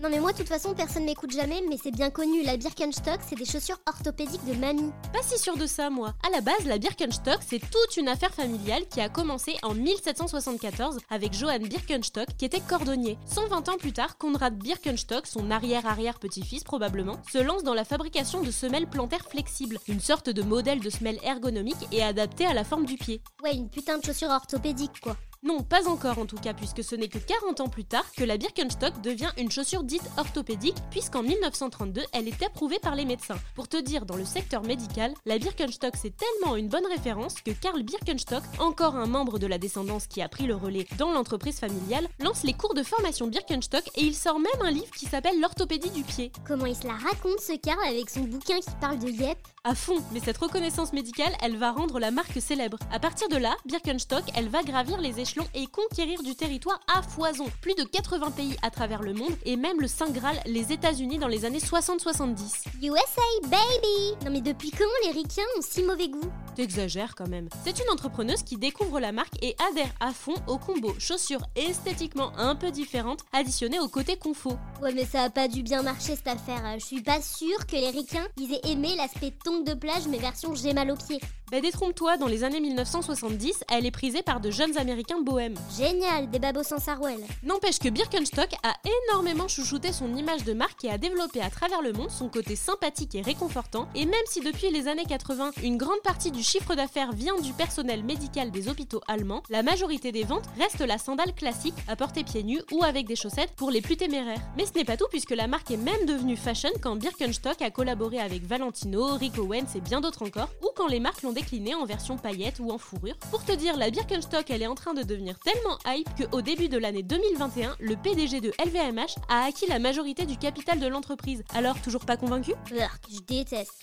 Non mais moi de toute façon personne m'écoute jamais, mais c'est bien connu, la Birkenstock c'est des chaussures orthopédiques de mamie. Pas si sûr de ça, moi. À la base, la Birkenstock, c'est toute une affaire familiale qui a commencé en 1774 avec Johann Birkenstock, qui était cordonnier. 120 ans plus tard, Konrad Birkenstock, son arrière-arrière-petit-fils probablement, se lance dans la fabrication de semelles plantaires flexibles, une sorte de modèle de semelle ergonomique et adaptée à la forme du pied. Ouais, une putain de chaussure orthopédique quoi. Non, pas encore en tout cas, puisque ce n'est que 40 ans plus tard que la Birkenstock devient une chaussure dite orthopédique, puisqu'en 1932, elle est approuvée par les médecins. Pour te dire, dans le secteur médical, la Birkenstock c'est tellement une bonne référence que Karl Birkenstock, encore un membre de la descendance qui a pris le relais dans l'entreprise familiale, lance les cours de formation Birkenstock et il sort même un livre qui s'appelle L'orthopédie du pied. Comment il se la raconte ce Karl avec son bouquin qui parle de Yep À fond, mais cette reconnaissance médicale, elle va rendre la marque célèbre. À partir de là, Birkenstock, elle va gravir les échelons et conquérir du territoire à foison. Plus de 80 pays à travers le monde et même le Saint Graal, les États-Unis dans les années 60-70. USA baby Non mais depuis quand les ricains ont si mauvais goût? T'exagères quand même. C'est une entrepreneuse qui découvre la marque et adhère à fond au combo chaussures esthétiquement un peu différentes additionnées au côté confo. Ouais mais ça a pas dû bien marcher cette affaire. Je suis pas sûre que les ricains ils aient aimé l'aspect tongue de plage mais version j'ai mal aux pieds. Bah détrompe-toi, dans les années 1970, elle est prisée par de jeunes américains bohèmes. Génial, des babos sans sarouel. N'empêche que Birkenstock a énormément chouchouté son image de marque et a développé à travers le monde son côté sympathique et réconfortant. Et même si depuis les années 80, une grande partie du chiffre d'affaires vient du personnel médical des hôpitaux allemands, la majorité des ventes reste la sandale classique à porter pieds nus ou avec des chaussettes pour les plus téméraires. Mais ce n'est pas tout puisque la marque est même devenue fashion quand Birkenstock a collaboré avec Valentino, Rick Owens et bien d'autres encore, ou quand les marques l'ont décliné en version paillettes ou en fourrure. Pour te dire, la Birkenstock elle est en train de devenir tellement hype qu'au début de l'année 2021, le PDG de LVMH a acquis la majorité du capital de l'entreprise. Alors toujours pas convaincu? Je déteste.